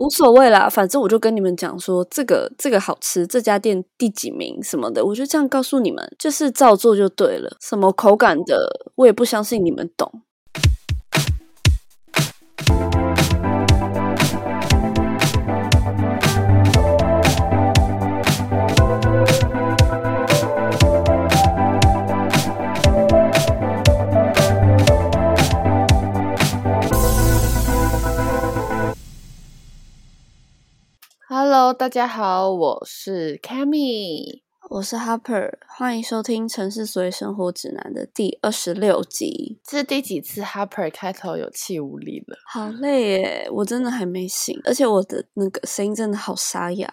无所谓啦，反正我就跟你们讲说这个这个好吃，这家店第几名什么的，我就这样告诉你们，就是照做就对了。什么口感的，我也不相信你们懂。Hello，大家好，我是 Cammy，我是 Harper，欢迎收听《城市所谓生活指南》的第二十六集。这是第几次 Harper 开头有气无力了？好累耶，我真的还没醒，而且我的那个声音真的好沙哑。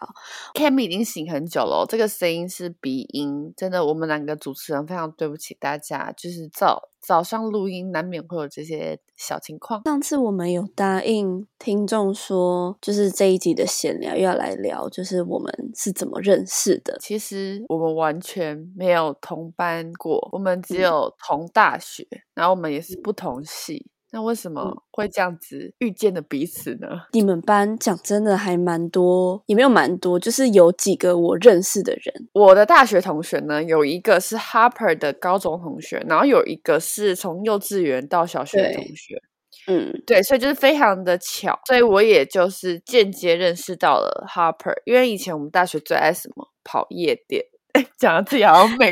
Cammy 已经醒很久了，这个声音是鼻音，真的，我们两个主持人非常对不起大家，就是早早上录音难免会有这些小情况。上次我们有答应听众说，就是这一集的闲聊要来聊，就是我们是怎么认识的。其实我们完全没有同班过，我们只有同大学，然后我们也是不同系。那为什么会这样子遇见了彼此呢？你们班讲真的还蛮多，也没有蛮多，就是有几个我认识的人。我的大学同学呢，有一个是 Harper 的高中同学，然后有一个是从幼稚园到小学的同对学。嗯，对，所以就是非常的巧，所以我也就是间接认识到了 Harper，因为以前我们大学最爱什么跑夜店，哎，讲的自己好像每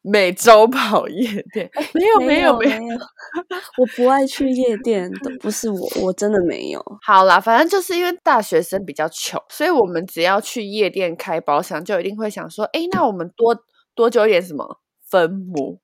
每周跑夜店，没有没有没有，我不爱去夜店，都不是我，我真的没有。好啦，反正就是因为大学生比较穷，所以我们只要去夜店开包厢，就一定会想说，哎，那我们多多久一点什么分母？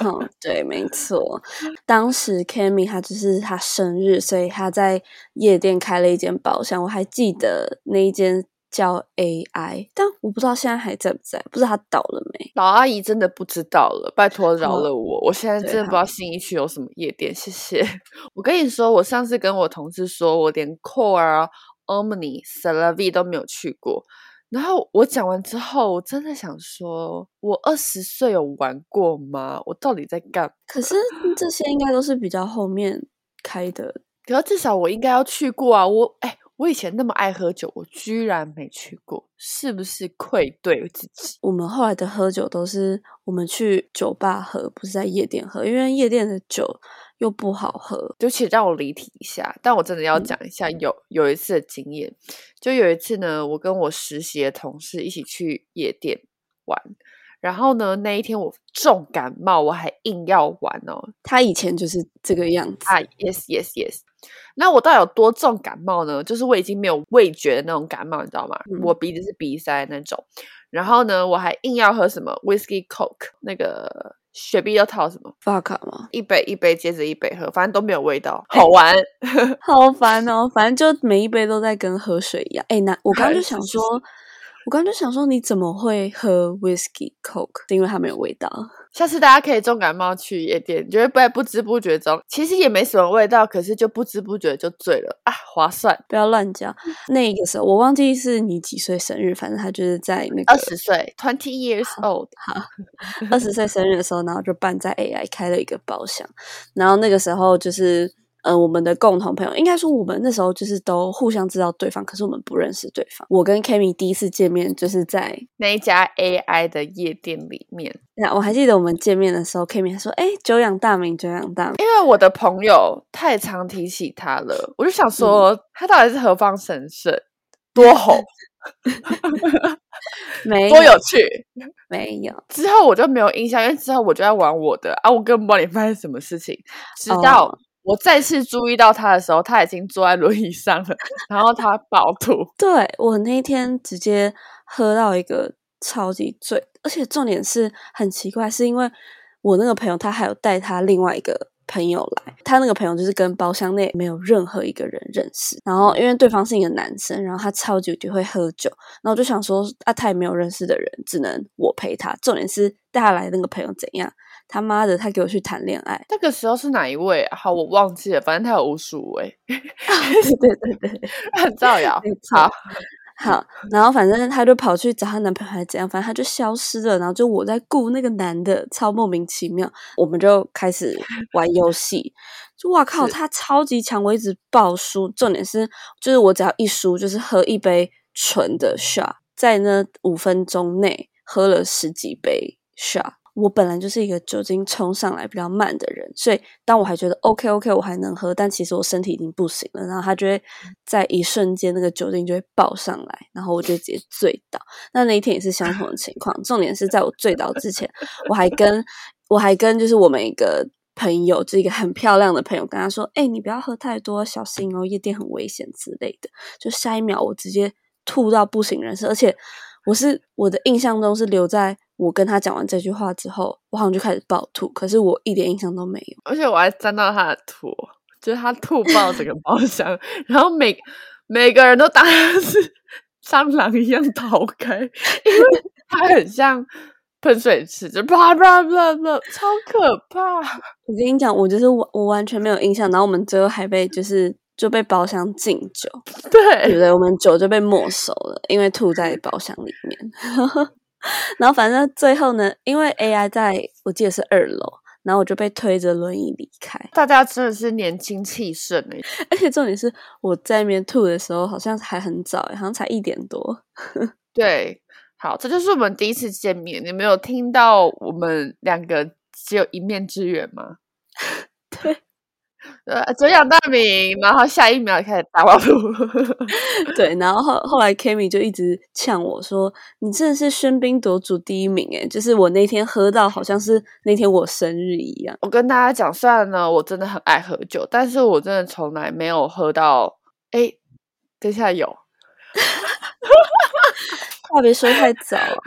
嗯，对，没错。当时 Cammy 她就是她生日，所以她在夜店开了一间包厢，我还记得那一间叫 AI，但我不知道现在还在不在，不知道他倒了没。老阿姨真的不知道了，拜托饶了我，我现在真的不知道新一区有什么夜店，谢谢。我跟你说，我上次跟我同事说，我连 Core 啊、Omni、s e l a v i 都没有去过。然后我讲完之后，我真的想说，我二十岁有玩过吗？我到底在干？可是这些应该都是比较后面开的。可是至少我应该要去过啊！我哎，我以前那么爱喝酒，我居然没去过，是不是愧对自己？我们后来的喝酒都是我们去酒吧喝，不是在夜店喝，因为夜店的酒又不好喝。对不起，让我离题一下，但我真的要嗯讲一下有有一次的经验。就有一次呢，我跟我实习的同事一起去夜店玩，然后呢那一天我重感冒，我还硬要玩哦。他以前就是这个样子，啊，yes yes yes。那我到底有多重感冒呢？就是我已经没有味觉的那种感冒，你知道吗？嗯我鼻子是鼻塞那种。然后呢，我还硬要喝什么 whiskey coke，那个雪碧要套什么，发卡吗？一杯一杯接着一杯喝，反正都没有味道，好玩。好烦哦，反正就每一杯都在跟喝水一样。哎，那我刚刚就想说，我刚刚就想说，你怎么会喝 whiskey coke？是因为它没有味道。下次大家可以重感冒去夜店，你就会在不知不觉中，其实也没什么味道，可是就不知不觉就醉了啊，划算。不要乱讲。那个时候我忘记是你几岁生日，反正他就是在那个二十岁，twenty years old，二十岁生日的时候，然后就办在 AI 开了一个包厢，然后那个时候就是。呃，我们的共同朋友，应该说我们那时候就是都互相知道对方，可是我们不认识对方。我跟 Kimi 第一次见面就是在，那一家 AI 的夜店里面，那我还记得我们见面的时候，Kimi 还说：“哎，久仰大名，久仰大名。因为我的朋友太常提起他了，我就想说、他到底是何方神圣，多红，”没多有趣。没有，之后我就没有印象，因为之后我就在玩我的啊，我根本不知道你发生什么事情，直到。我再次注意到他的时候，他已经坐在轮椅上了，然后他暴吐。对我那一天直接喝到一个超级醉，而且重点是很奇怪，是因为我那个朋友他还有带他另外一个朋友来，他那个朋友就是跟包厢内没有任何一个人认识，然后因为对方是一个男生，然后他超级无敌会喝酒，然后我就想说啊，他也没有认识的人，只能我陪他。重点是带他来那个朋友怎样？他妈的，他给我去谈恋爱，那个时候是哪一位啊？好，我忘记了，反正他有无数位，对对对对，很造谣好，好，然后反正她就跑去找她男朋友还是怎样，反正她就消失了。然后就我在顾那个男的，超莫名其妙。我们就开始玩游戏，就哇靠，是他超级强，我一直爆输。重点是，就是我只要一输，就是喝一杯纯的 shot，在那五分钟内喝了十几杯 shot。我本来就是一个酒精冲上来比较慢的人，所以当我还觉得 OK OK 我还能喝，但其实我身体已经不行了，然后他就会在一瞬间那个酒精就会爆上来，然后我就直接醉倒。那那一天也是相同的情况，重点是在我醉倒之前，我还跟我还跟就是我们一个朋友，就是一个很漂亮的朋友，跟他说：“哎、你不要喝太多，小心哦，夜店很危险之类的。”就下一秒我直接吐到不省人事，而且我是我的印象中是留在我跟他讲完这句话之后，我好像就开始暴吐，可是我一点印象都没有。而且我还沾到他的吐，就是他吐爆整个包厢，然后每每个人都当他是 蟑螂一样逃开，因为他很像喷水池，就啪啪啪啪，超可怕。我跟你讲，我就是我我完全没有印象，然后我们最后还被就是就被包厢禁酒，对不对，对？我们酒就被没收了，因为吐在包厢里面。然后反正最后呢，因为 AI 在我记得是二楼，然后我就被推着轮椅离开。大家真的是年轻气盛哎，而且重点是我在那边吐的时候，好像还很早欸，好像才一点多。对，好，这就是我们第一次见面，你没有听到我们两个只有一面之缘吗？对，呃，嘴角大名，然后下一秒开始大爆吐。对，然后后后来 Kimi 就一直呛我说：“你真的是喧宾夺主第一名诶！”就是我那天喝到好像是那天我生日一样。我跟大家讲，虽然呢我真的很爱喝酒，但是我真的从来没有喝到。哎，等一下有 话别说太早啊！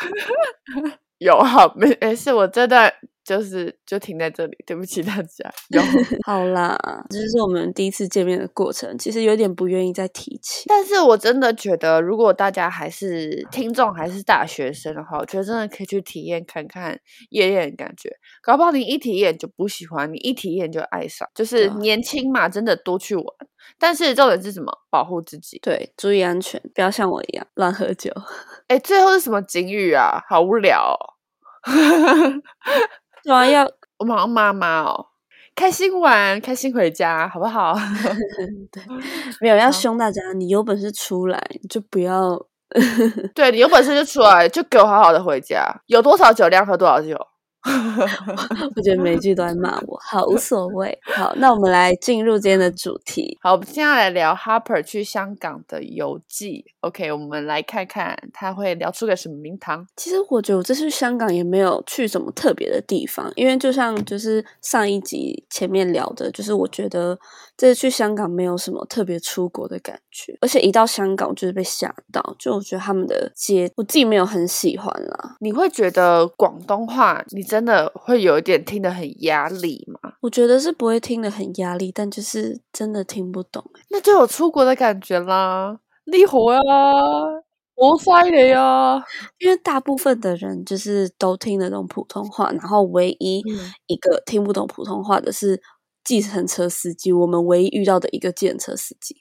有好没没事，我这段就是就停在这里，对不起大家。有，好啦，这就是我们第一次见面的过程，其实有点不愿意再提起。但是我真的觉得，如果大家还是听众还是大学生的话，我觉得真的可以去体验看看夜店的感觉。搞不好你一体验就不喜欢，你一体验就爱上。就是年轻嘛，真的多去玩。但是重点是什么？保护自己。对，注意安全，不要像我一样乱喝酒。哎，最后是什么警语啊？好无聊、哦。对啊，要我们好像妈妈哦，开心玩，开心回家，好不好？对，没有要好凶大家，你有本事出来，就不要 对你有本事就出来，就给我好好的回家。有多少酒量喝多少酒。我觉得每一句都在骂我，好无所谓。好，那我们来进入今天的主题。好，我们接下来聊 Harper 去香港的游记。OK，我们来看看他会聊出个什么名堂。其实我觉得我这次香港也没有去什么特别的地方，因为就像就是上一集前面聊的，就是我觉得这次去香港没有什么特别出国的感觉，而且一到香港就是被吓到，就我觉得他们的街我自己没有很喜欢啦。你会觉得广东话你真的会有一点听得很压力吗？我觉得是不会听得很压力，但就是真的听不懂、欸。那就有出国的感觉啦。你好啊，我犀利啊！因为大部分的人就是都听得懂普通话，然后唯一嗯一个听不懂普通话的是计程车司机，我们唯一遇到的一个计程车司机。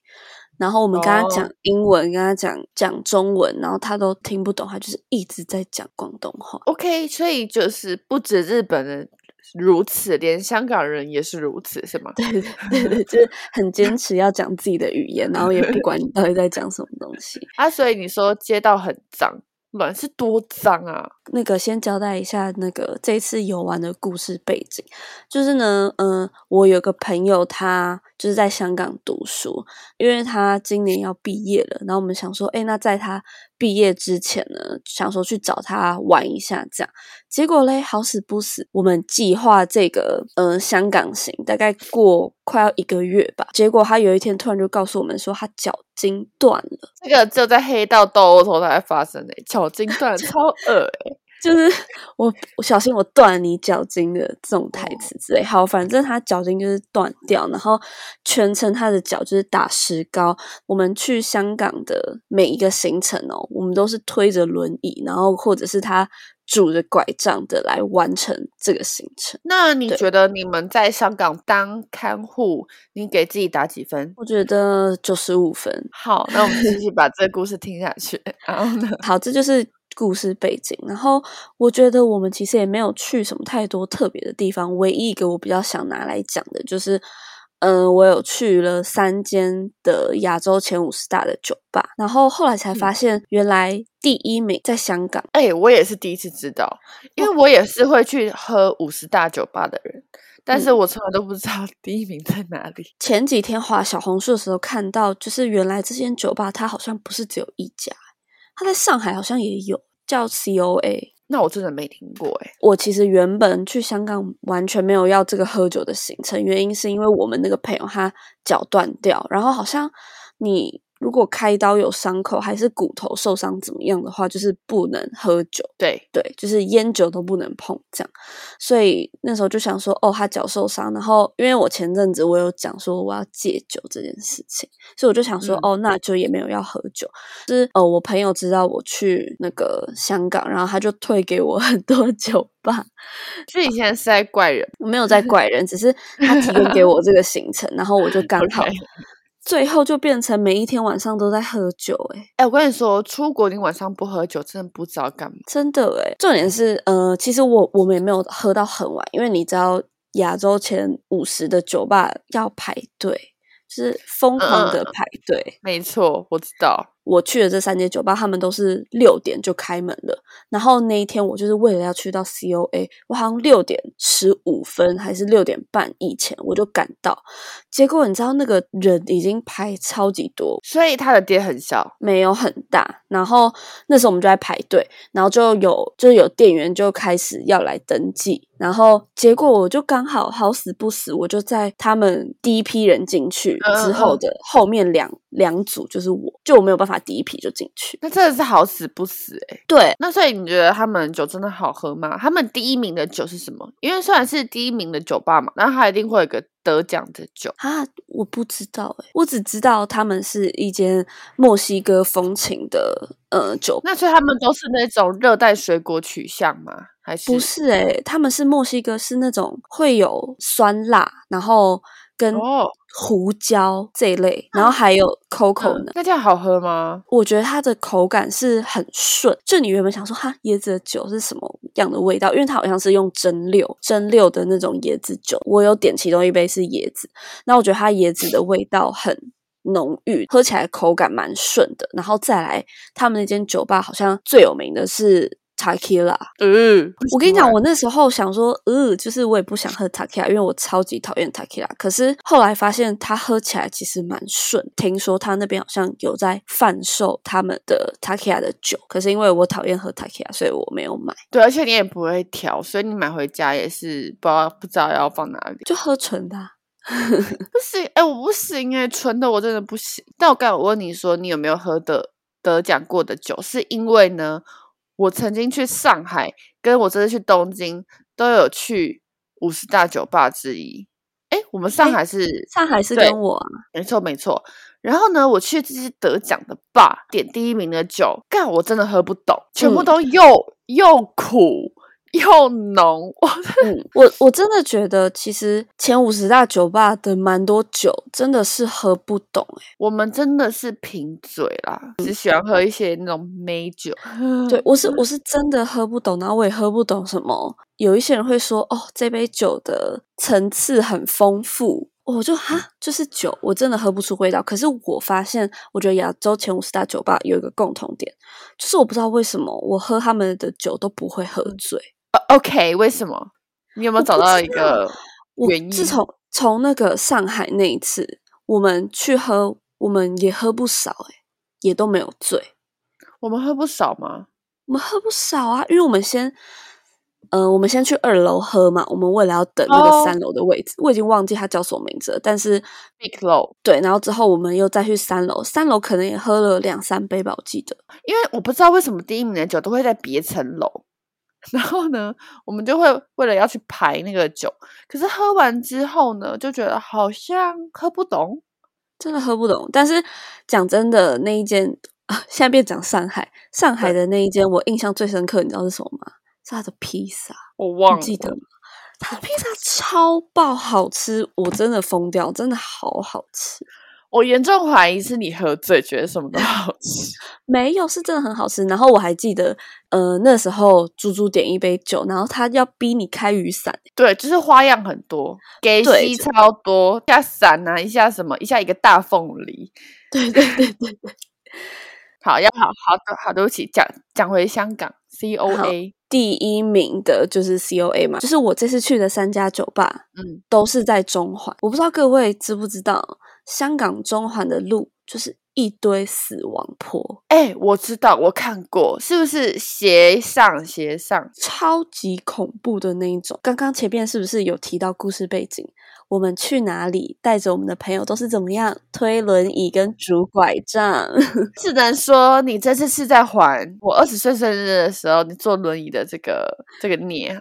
然后我们跟他讲哦英文，跟他讲讲中文，然后他都听不懂，他就是一直在讲广东话。OK，所以就是不止日本人如此，连香港人也是如此，是吗？对 对对对，就是很坚持要讲自己的语言，然后也不 管你到底在讲什么东西。啊，所以你说街道很脏，满是多脏啊？那个先交代一下那个这次游玩的故事背景，就是呢，嗯、我有个朋友，他就是在香港读书，因为他今年要毕业了，然后我们想说，哎，那在他毕业之前呢，想说去找他玩一下，这样，结果嘞，好死不死，我们计划这个嗯、香港行，大概过快要一个月吧，结果他有一天突然就告诉我们说，他脚筋断了。这个就在黑道斗殴头才发生诶、脚筋断超恶诶、就是我我小心我断你脚筋的这种台词之类。好，反正他脚筋就是断掉，然后全程他的脚就是打石膏。我们去香港的每一个行程哦，我们都是推着轮椅，然后或者是他拄着拐杖的来完成这个行程。那你觉得你们在香港当看护，你给自己打几分？我觉得九十五分。好，那我们继续把这个故事听下去。然后呢？好，这就是故事背景。然后我觉得我们其实也没有去什么太多特别的地方。唯一一个我比较想拿来讲的就是，嗯，我有去了三间的亚洲前五十大的酒吧。然后后来才发现，原来第一名在香港。哎，我也是第一次知道，因为我也是会去喝五十大酒吧的人。但是我从来都不知道 第一名在哪里。前几天滑小红书的时候看到，就是原来这间酒吧它好像不是只有一家，它在上海好像也有，叫 COA。那我真的没听过哎。我其实原本去香港完全没有要这个喝酒的行程，原因是因为我们那个朋友他脚断掉，然后好像你。如果开刀有伤口，还是骨头受伤怎么样的话，就是不能喝酒。对对，就是烟酒都不能碰，这样。所以那时候就想说，哦，他脚受伤，然后因为我前阵子我有讲说我要戒酒这件事情，所以我就想说，哦，那就也没有要喝酒。就是呃，我朋友知道我去那个香港，然后他就退给我 很多酒吧。所以你现在是在怪人？我没有在怪人，只是他提供给我这个行程，然后我就 刚好。最后就变成每一天晚上都在喝酒，哎哎，我跟你说，出国你晚上不喝酒，真的不知道干嘛。真的哎，重点是，呃，其实我我们也没有喝到很晚，因为你知道，亚洲前五十的酒吧要排队，就是疯狂的排队。没错，我知道。我去的这三间酒吧，他们都是六点就开门了。然后那一天，我就是为了要去到 COA，我好像六点十五分还是六点半以前我就赶到。结果你知道，那个人已经排超级多，所以他的店很小，没有很大。然后那时候我们就在排队，然后就有就是有店员就开始要来登记。然后结果我就刚好好死不死，我就在他们第一批人进去之后的后面两两组，就是我就我没有办法。第一批就进去，那真的是好死不死哎。对，那所以你觉得他们酒真的好喝吗？他们第一名的酒是什么？因为虽然是第一名的酒吧嘛，那他一定会有个得奖的酒啊。我不知道哎，我只知道他们是一间墨西哥风情的呃酒。那所以他们都是那种热带水果取向吗？还是不是哎？他们是墨西哥，是那种会有酸辣，然后。跟胡椒这一类，然后还有 Coco 呢，那这样好喝吗？我觉得它的口感是很顺。就你原本想说哈椰子的酒是什么样的味道，因为它好像是用蒸馏蒸馏的那种椰子酒。我有点其中一杯是椰子，那我觉得它椰子的味道很浓郁，喝起来口感蛮顺的。然后再来，他们那间酒吧好像最有名的是。塔 q 拉，嗯，我跟你讲，我那时候想说，呃，就是我也不想喝塔 q 拉，因为我超级讨厌塔 q 拉。可是后来发现它喝起来其实蛮顺，听说他那边好像有在贩售他们的塔 q 拉的酒。可是因为我讨厌喝塔 q 拉，所以我没有买。对，而且你也不会调，所以你买回家也是不知道不知道要放哪里，就喝纯的。不行，哎，我不行哎，纯的我真的不行。但我刚我问你说，你有没有喝的得奖过的酒？是因为呢？我曾经去上海，跟我这次去东京都有去五十大酒吧之一。哎，我们上海是上海是跟我，没错没错。然后呢，我去这些得奖的吧，点第一名的酒，干我真的喝不懂，全部都又又苦。又浓，我我真的觉得，其实前五十大酒吧的蛮多酒，真的是喝不懂哎。我们真的是贫嘴啦，只喜欢喝一些那种美酒。对，我是我是真的喝不懂，然后我也喝不懂什么。有一些人会说，哦，这杯酒的层次很丰富，我就哈，就是酒，我真的喝不出味道。可是我发现，我觉得亚洲前五十大酒吧有一个共同点，就是我不知道为什么我喝他们的酒都不会喝醉。OK，为什么？你有没有找到一个原因？自从从那个上海那一次，我们去喝，我们也喝不少，哎，也都没有醉。我们喝不少吗？我们喝不少啊，因为我们先，嗯，我们先去二楼喝嘛。我们为了要等那个三楼的位置，我已经忘记它叫什么名字了。但是 Big Low 对，然后之后我们又再去三楼，三楼可能也喝了两三杯吧，我记得。因为我不知道为什么第一名的酒都会在别层楼。然后呢，我们就会为了要去排那个酒，可是喝完之后呢，就觉得好像喝不懂，真的喝不懂。但是讲真的，那一间啊，现在变讲上海，上海的那一间，我印象最深刻，你知道是什么吗？是它的披萨，我忘记得吗？它的披萨超爆好吃，我真的疯掉，真的好好吃。我严重怀疑是你喝醉，觉得什么都好吃。没有，是真的很好吃。然后我还记得，呃，那时候猪猪点一杯酒，然后他要逼你开雨伞。对，就是花样很多，给息超多，一下伞啊，一下什么，一下一个大凤梨。对对对对对。好，要好好的好，对不起，讲讲回香港 C O A 第一名的就是 C O A 嘛，就是我这次去的三家酒吧，嗯，都是在中环。我不知道各位知不知道。香港中环的路就是一堆死亡坡，哎，我知道，我看过，是不是斜上斜上，超级恐怖的那一种？刚刚前面是不是有提到故事背景？我们去哪里，带着我们的朋友都是怎么样推轮椅跟拄拐杖？只能说你这次是在还我二十岁生日的时候，你坐轮椅的这个这个孽。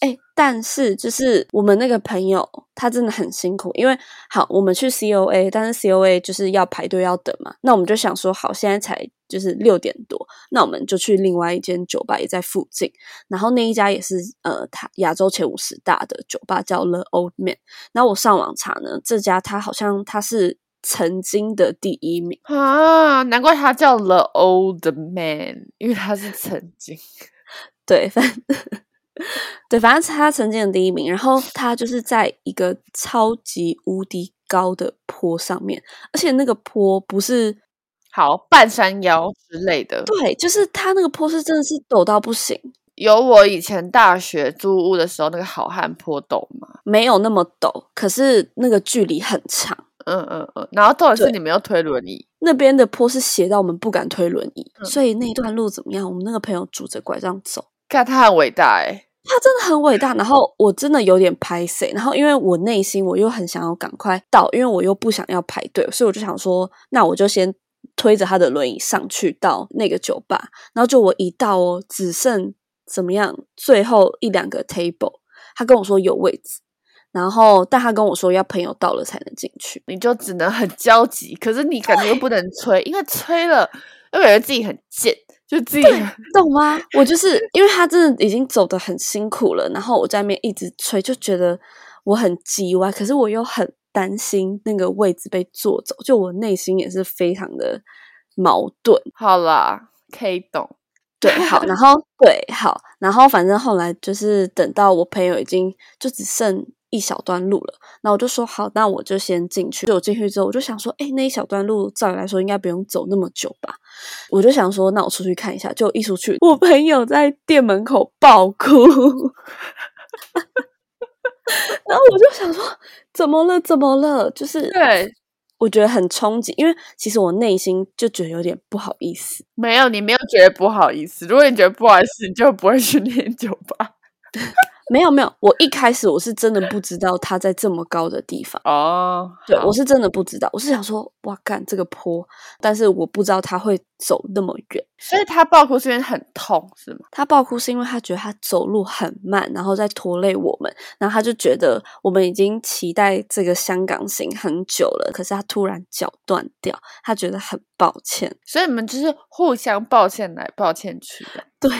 哎，但是就是我们那个朋友，他真的很辛苦，因为好，我们去 C O A，但是 C O A 就是要排队要等嘛，那我们就想说，好，现在才就是六点多，那我们就去另外一间酒吧，也在附近，然后那一家也是呃，它亚洲前五十大的酒吧，叫 The Old Man。然后我上网查呢，这家他好像他是曾经的第一名啊，难怪他叫 The Old Man，因为他是曾经，对，反正。对，反正他曾经的第一名，然后他就是在一个超级无敌高的坡上面，而且那个坡不是好半山腰之类的，对，就是他那个坡是真的是陡到不行，有我以前大学租屋的时候那个好汉坡陡吗？没有那么陡，可是那个距离很长，嗯嗯嗯，然后到底是你们要推轮椅，那边的坡是斜到我们不敢推轮椅，所以那段路怎么样？我们那个朋友拄着拐杖走，看他很伟大哎。他真的很伟大，然后我真的有点拍谁，然后因为我内心我又很想要赶快到，因为我又不想要排队，所以我就想说，那我就先推着他的轮椅上去到那个酒吧，然后就我一到哦，只剩怎么样，最后一两个 table，他跟我说有位置，然后但他跟我说要朋友到了才能进去，你就只能很焦急，可是你感觉又不能催，因为催了又感觉自己很贱。就自己懂吗？我就是因为他真的已经走的很辛苦了，然后我在那边一直催，就觉得我很叽歪，可是我又很担心那个位置被坐走，就我内心也是非常的矛盾。好啦，可以懂。对，好，然 后对，好，然后反正后来就是等到我朋友已经就只剩。一小段路了，那我就说好，那我就先进去。就我进去之后，我就想说，哎，那一小段路，照理来说应该不用走那么久吧？我就想说，那我出去看一下。就一出去，我朋友在店门口爆哭，然后我就想说，怎么了？怎么了？就是对，我觉得很憧憬，因为其实我内心就觉得有点不好意思。没有，你没有觉得不好意思。如果你觉得不好意思，你就不会去练酒吧。没有没有，我一开始我是真的不知道他在这么高的地方哦。对，我是真的不知道，我是想说，哇，干这个坡，但是我不知道他会走那么远。所以他爆哭是因为很痛，是吗？他爆哭是因为他觉得他走路很慢，然后在拖累我们，然后他就觉得我们已经期待这个香港行很久了，可是他突然脚断掉，他觉得很抱歉。所以你们就是互相抱歉来抱歉去的。对，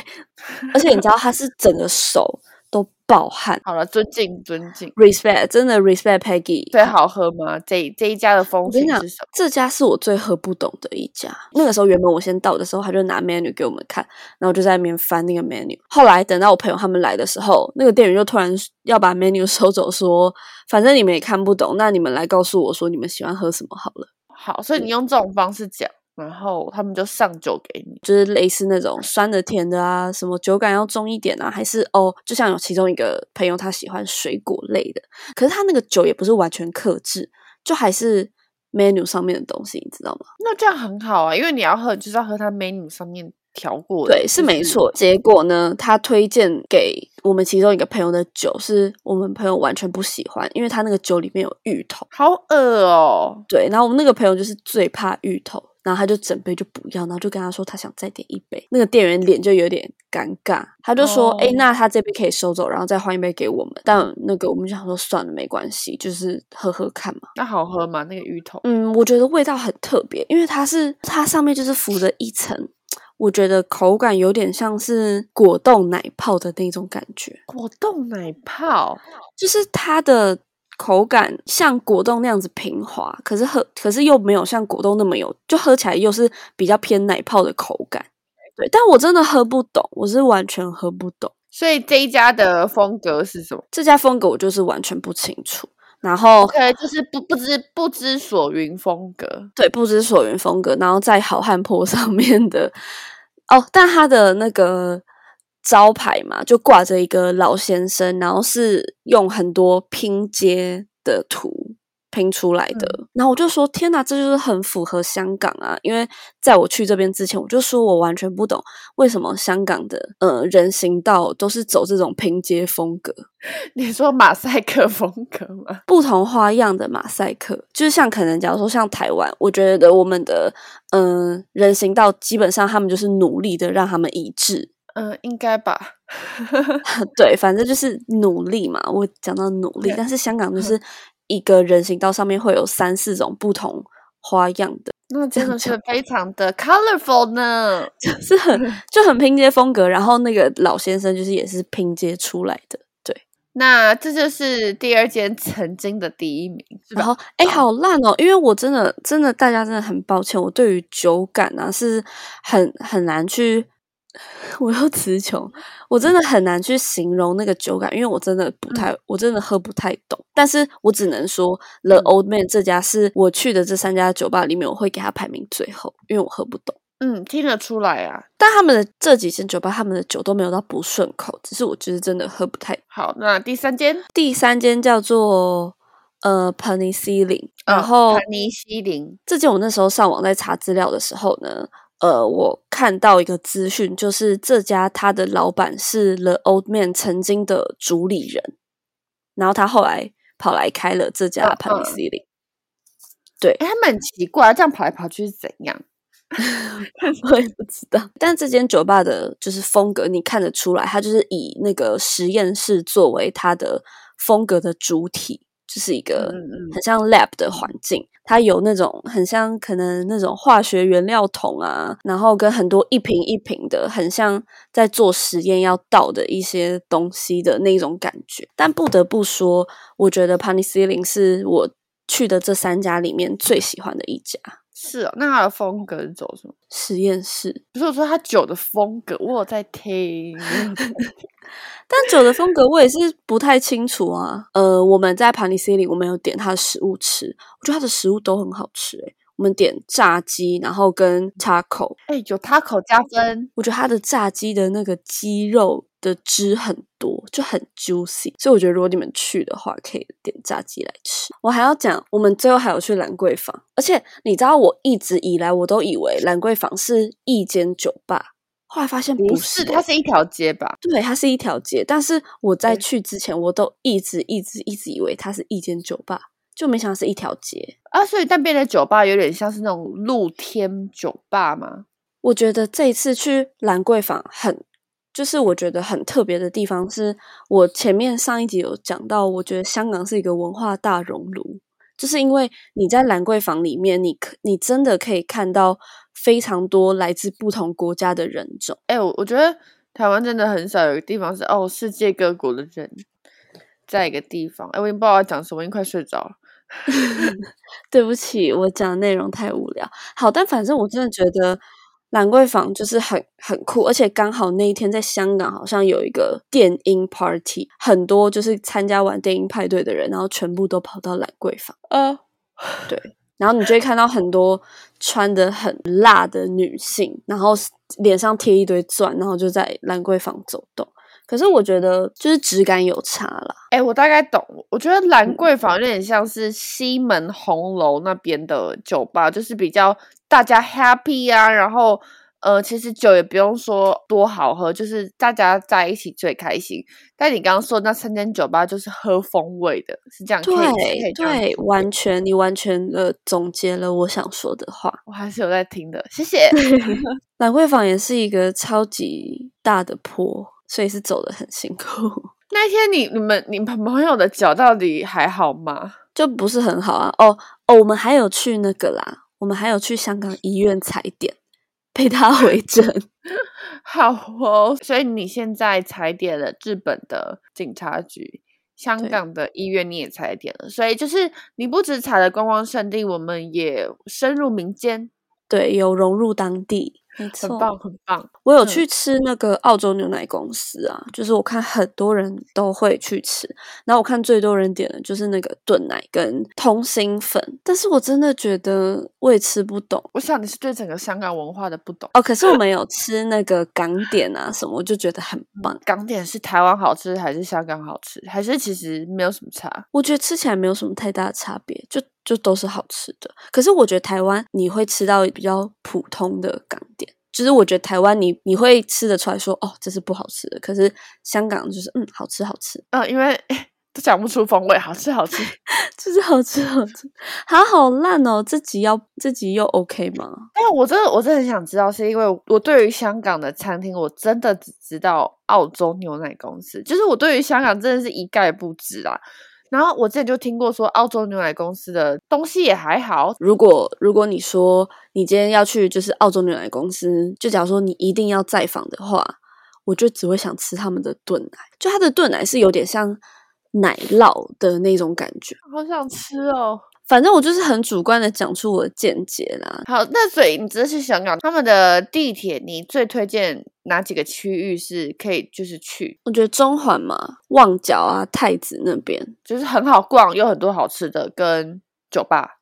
而且你知道他是整个手。都爆汗，好了，尊敬尊敬，respect，真的 respect Peggy。最好喝吗？这这一家的风情是什么？这家是我最喝不懂的一家。那个时候原本我先到的时候，他就拿 menu 给我们看，然后就在那边翻那个 menu。后来等到我朋友他们来的时候，那个店员就突然要把 menu 收走，说反正你们也看不懂，那你们来告诉我说你们喜欢喝什么好了。好，所以你用这种方式讲。然后他们就上酒给你，就是类似那种酸的、甜的啊，什么酒感要重一点啊，还是哦，就像有其中一个朋友他喜欢水果类的，可是他那个酒也不是完全克制，就还是 menu 上面的东西，你知道吗？那这样很好啊，因为你要喝就是要喝他 menu 上面调过的，对，是没错。结果呢，他推荐给我们其中一个朋友的酒，是我们朋友完全不喜欢，因为他那个酒里面有芋头，好恶哦。对，然后我们那个朋友就是最怕芋头。然后他就整杯就不要，然后就跟他说他想再点一杯，那个店员脸就有点尴尬，他就说：“哎、哦那他这杯可以收走，然后再换一杯给我们。”但那个我们就想说算了，没关系，就是喝喝看嘛。那好喝吗？那个芋头？嗯，我觉得味道很特别，因为它是它上面就是浮着一层，我觉得口感有点像是果冻奶泡的那种感觉，果冻奶泡，就是它的口感像果冻那样子平滑，可是喝可是又没有像果冻那么有，就喝起来又是比较偏奶泡的口感。对，但我真的喝不懂，我是完全喝不懂所以这一家的风格是什么这家风格，我就是完全不清楚。然后？OK，就是不不知不知所云风格。对不知所云风格，然后在好汉坡上面的哦，但它的那个招牌嘛，就挂着一个老先生，然后是用很多拼接的图拼出来的。然后我就说：天哪，这就是很符合香港啊！因为在我去这边之前，我就说我完全不懂为什么香港的呃人行道都是走这种拼接风格。你说马赛克风格吗？不同花样的马赛克，就是像可能假如说像台湾，我觉得我们的嗯、呃人行道基本上他们就是努力的让他们一致，嗯，应该吧。对，反正就是努力嘛。我讲到努力，但是香港就是一个人行道上面会有三四种不同花样的，那真样的是非常的 colorful 呢。就是很 就很拼接风格。然后那个老先生就是也是拼接出来的，对。那这就是第二间曾经的第一名，然后，哎，好烂哦！因为我真的，真的，大家真的很抱歉，我对于酒感啊是很很难去，我又词穷，我真的很难去形容那个酒感，因为我真的不太，我真的喝不太懂。但是我只能说，The 嗯 Old Man 这家是我去的这三家酒吧里面，我会给他排名最后，因为我喝不懂。嗯，听得出来啊。但他们的这几间酒吧，他们的酒都没有到不顺口，只是我就是真的喝不太好，那第三间，第三间叫做呃 Penny Ceiling，然呃后、盘尼西林，这间我那时候上网在查资料的时候呢，呃，我看到一个资讯，就是这家他的老板是 The Old Man 曾经的主理人，然后他后来跑来开了这家嗯 Penny 嗯 Ceiling。哎，他们很奇怪，这样跑来跑去是怎样？我也不知道，但这间酒吧的就是风格，你看得出来，它就是以那个实验室作为它的风格的主体，就是一个很像 lab 的环境。它有那种很像可能那种化学原料桶啊，然后跟很多一瓶一瓶的，很像在做实验要倒的一些东西的那种感觉。但不得不说，我觉得 Penny Ceiling 是我去的这三家里面最喜欢的一家是哦，那他的风格是走什么？实验室。不是我说他酒的风格，我有在听。但酒的风格我也是不太清楚啊。呃，我们在 Penny Ceiling 我们有点他的食物吃，我觉得他的食物都很好吃诶、我们点炸鸡，然后跟 taco，哎，有 taco 加分，我觉得它的炸鸡的那个鸡肉的汁很多，就很 juicy，所以我觉得如果你们去的话，可以点炸鸡来吃。我还要讲，我们最后还有去兰桂坊，而且你知道，我一直以来我都以为兰桂坊是一间酒吧，后来发现不是、是，它是一条街吧？对，它是一条街，但是我在去之前，我都一直一直一直以为它是一间酒吧，就没想到是一条街。啊，所以那边的酒吧有点像是那种露天酒吧吗？我觉得这一次去兰桂坊很，就是我觉得很特别的地方是，我前面上一集有讲到，我觉得香港是一个文化大熔炉，就是因为你在兰桂坊里面，你可你真的可以看到非常多来自不同国家的人种。哎，我我觉得台湾真的很少有个地方是哦，世界各国的人在一个地方。哎，我已经不知道要讲什么，已经快睡着了。对不起，我讲的内容太无聊。好，但反正我真的觉得兰桂坊就是很很酷，而且刚好那一天在香港好像有一个电音 party，很多就是参加完电音派对的人，然后全部都跑到兰桂坊，呃，对然后你就会看到很多穿的很辣的女性，然后脸上贴一堆钻，然后就在兰桂坊走动。可是我觉得就是质感有差啦，哎，我大概懂。我觉得兰嗯桂坊有点像是西门红楼那边的酒吧，就是比较大家 happy 啊，然后呃，其实酒也不用说多好喝，就是大家在一起最开心。但你刚刚说那三间酒吧就是喝风味的，是这样？对对，完全你完全的总结了我想说的话。我还是有在听的，谢谢。兰桂坊也是一个超级大的坡，所以是走的很辛苦，那一天你你们你朋友的脚到底还好吗？就不是很好啊。哦哦，我们还有去那个啦，我们还有去香港医院踩点，陪他 回诊。好哦，所以你现在踩点了日本的警察局，香港的医院你也踩点了，所以就是你不止踩了观光胜地，我们也深入民间，对，有融入当地，没错。很棒很棒。嗯我有去吃那个澳洲牛奶公司啊，就是我看很多人都会去吃，然后我看最多人点的就是那个炖奶跟通心粉，但是我真的觉得我也吃不懂我想你是对整个香港文化的不懂。哦。可是我们有吃那个港点啊什么，我就觉得很棒。港点是台湾好吃还是香港好吃？还是其实没有什么差？我觉得吃起来没有什么太大的差别，就就都是好吃的。可是我觉得台湾你会吃到比较普通的港点，就是我觉得台湾你你会吃得出来说哦这是不好吃的，可是香港就是嗯好吃好吃，嗯、因为都讲不出风味，好吃好吃。就是好吃好吃，它好烂哦！这集要这集又 OK 吗？但是我真的我真的很想知道，是因为我对于香港的餐厅，我真的只知道澳洲牛奶公司，就是我对于香港真的是一概不知啊。然后我之前就听过说，澳洲牛奶公司的东西也还好，如果如果你说你今天要去就是澳洲牛奶公司，就假如说你一定要再访的话，我就只会想吃他们的炖奶，就它的炖奶是有点像奶酪的那种感觉。好想吃哦。反正我就是很主观的讲出我的见解啦。好，那所以你这是香港他们的地铁，你最推荐哪几个区域是可以就是去，我觉得中环嘛，旺角啊、太子那边，就是很好逛，有很多好吃的跟酒吧。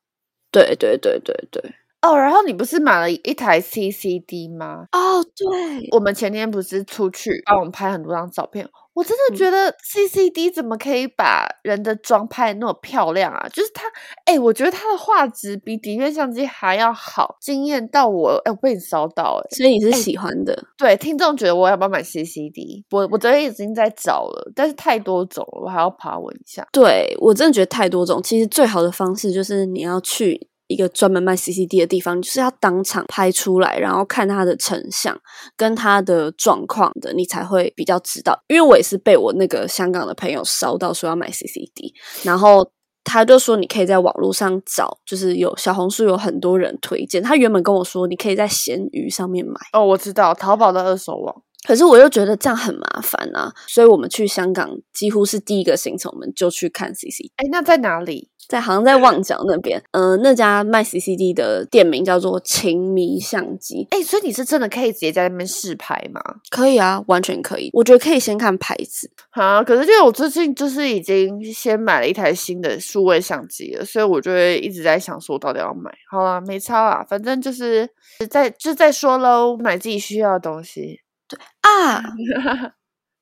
对对对对对。哦，然后你不是买了一台 CCD 吗？哦，对，我们前天不是出去帮我们拍很多张照片，我真的嗯觉得 CCD 怎么可以把人的妆拍得那么漂亮啊？就是它，哎、我觉得它的画质比底片相机还要好，惊艳到我，哎、我被你烧到、哎，所以你是喜欢的。对，听众觉得我要不要买 CCD？我我昨天已经在找了，但是太多种了，我还要爬文一下。对我真的觉得太多种。其实最好的方式就是你要去一个专门卖 CCD 的地方，你就是要当场拍出来，然后看它的成像跟它的状况的，你才会比较知道。因为我也是被我那个香港的朋友烧到说要买 CCD，然后。他就说你可以在网络上找，就是有小红书有很多人推荐。他原本跟我说你可以在闲鱼上面买，哦，我知道淘宝的二手网，可是我又觉得这样很麻烦啊，所以我们去香港几乎是第一个行程，我们就去看 CCD。哎，那在哪里？在好像在旺角那边，嗯、那家卖 CCD 的店名叫做情迷相机，哎，所以你是真的可以直接在那边试拍吗？可以啊，完全可以。我觉得可以先看牌子，啊，可是因为我最近就是已经先买了一台新的数位相机了，所以我就会一直在想说，我到底要买。好啦，没差啦，反正就是再就再说喽，买自己需要的东西。对啊。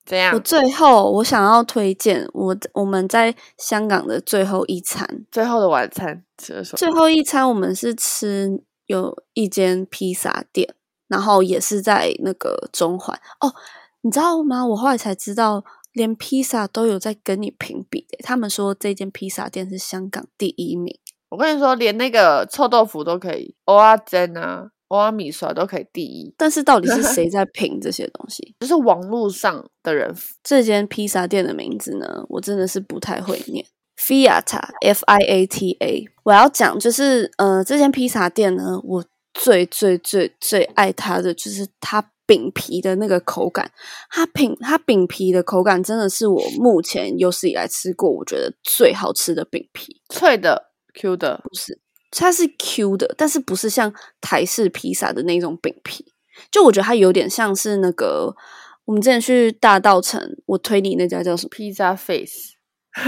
怎样我？最后我想要推荐我我们在香港的最后一餐，最后的晚餐吃了什么？最后一餐我们是吃有一间披萨店，然后也是在那个中环哦，你知道吗？我后来才知道，连披萨都有在跟你评比的。他们说这间披萨店是香港第一名。我跟你说，连那个臭豆腐都可以，蚵仔煎啊、蚵仔米刷都可以第一，但是到底是谁在评这些东西？就是网络上的人。这间披萨店的名字呢，我真的是不太会念。Fiat F I A T A，我要讲就是呃，这间披萨店呢，我最最最最爱它的就是它饼皮的那个口感，它饼它饼皮的口感真的是我目前有史以来吃过我觉得最好吃的饼皮，脆的、Q 的，不是它是 Q 的，但是不是像台式披萨的那种饼皮，就我觉得它有点像是那个我们之前去大道城，我推你那家叫什么？披萨 face。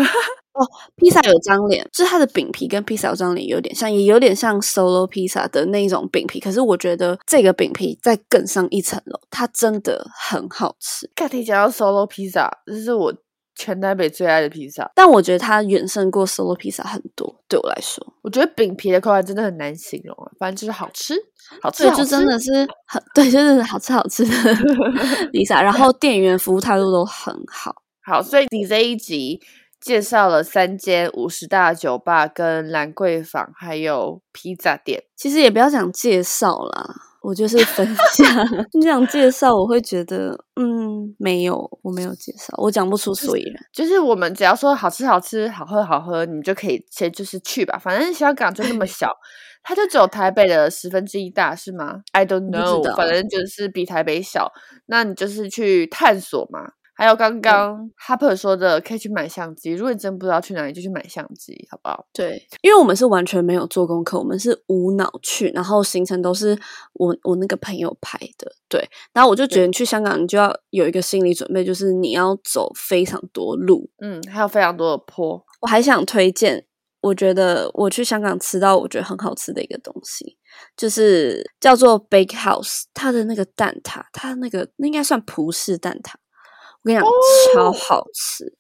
哦披萨有张脸，就是它的饼皮跟披萨有张脸有点像，也有点像 solo 披萨的那种饼皮。可是我觉得这个饼皮再更上一层楼，它真的很好吃。刚提讲到 solo 披萨，这是我全台北最爱的披萨。但我觉得它远胜过 solo 披萨很多，对我来说，我觉得饼皮的口感真的很难形容啊，反正就是好吃，好吃，就真的是很对，就是好吃好吃的 披萨，然后店员服务态度都很好。好，所以你这一集介绍了三间五十大酒吧、跟兰桂坊，还有披萨店。其实也不要讲介绍啦，我就是分享。你讲介绍，我会觉得，嗯，没有，我没有介绍，我讲不出所以然。就是我们只要说好吃好吃、好喝好喝，你就可以先就是去吧。反正香港就那么 小，它就只有台北的十分之一大，是吗？I don't know，道反正就是比台北小。那你就是去探索嘛。还有刚刚 Harper 说的，可以去买相机。如果你真不知道去哪里，就去买相机，好不好？对，因为我们是完全没有做功课，我们是无脑去，然后行程都是我我那个朋友排的。对，然后我就觉得你去香港，你就要有一个心理准备，就是你要走非常多路。嗯，还有非常多的坡。我还想推荐，我觉得我去香港吃到我觉得很好吃的一个东西，就是叫做 Bake House，它的那个蛋挞，它那个那应该算葡式蛋挞。我跟你讲，超好吃。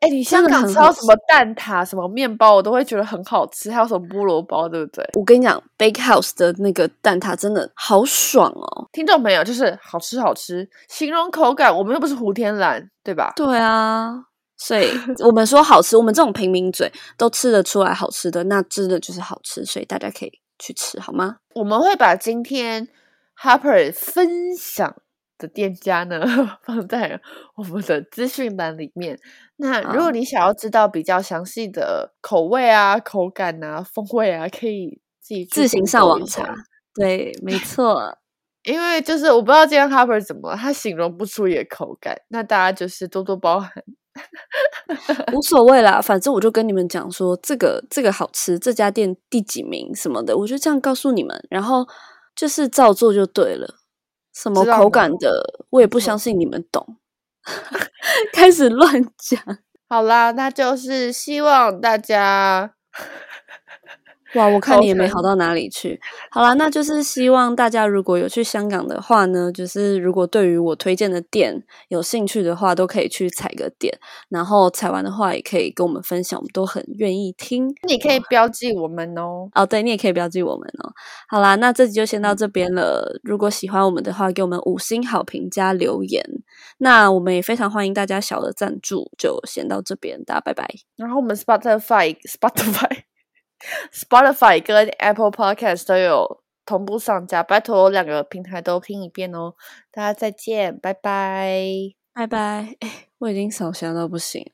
哎，你香港吃到什么蛋挞、什么面包，我都会觉得很好吃。还有什么菠萝包，对不对？我跟你讲，Bake House 的那个蛋挞真的好爽哦。听众朋友，就是好吃好吃，形容口感，我们又不是胡天蓝，对吧？对啊，所以我们说好吃，我们这种平民嘴都吃得出来好吃的，那真的就是好吃，所以大家可以去吃，好吗？我们会把今天 Harper 分享的店家呢 放在我们的资讯栏里面。那如果你想要知道比较详细的口味啊、口感啊、风味啊，可以自己自行上网查。对，没错。因为就是我不知道今天 Harper 怎么了，他形容不出也口感，那大家就是多多包涵。无所谓啦，反正我就跟你们讲说，这个这个好吃，这家店第几名什么的，我就这样告诉你们，然后就是照做就对了。什么口感的，我也不相信你们懂，开始乱讲。好啦，那就是希望大家哇，我看你也没好到哪里去。好啦，那就是希望大家如果有去香港的话呢，就是如果对于我推荐的店有兴趣的话，都可以去踩个点，然后踩完的话也可以跟我们分享，我们都很愿意听。你可以标记我们哦。哦，对你也可以标记我们哦。好啦，那这集就先到这边了。如果喜欢我们的话，给我们五星好评加留言。那我们也非常欢迎大家小额赞助，就先到这边，大家拜拜。然后我们 Spotify、Spotify、Spotify 跟 Apple Podcast 都有同步上架，拜托两个平台都听一遍哦。大家再见，拜拜。拜拜。哎，我已经扫弦到不行。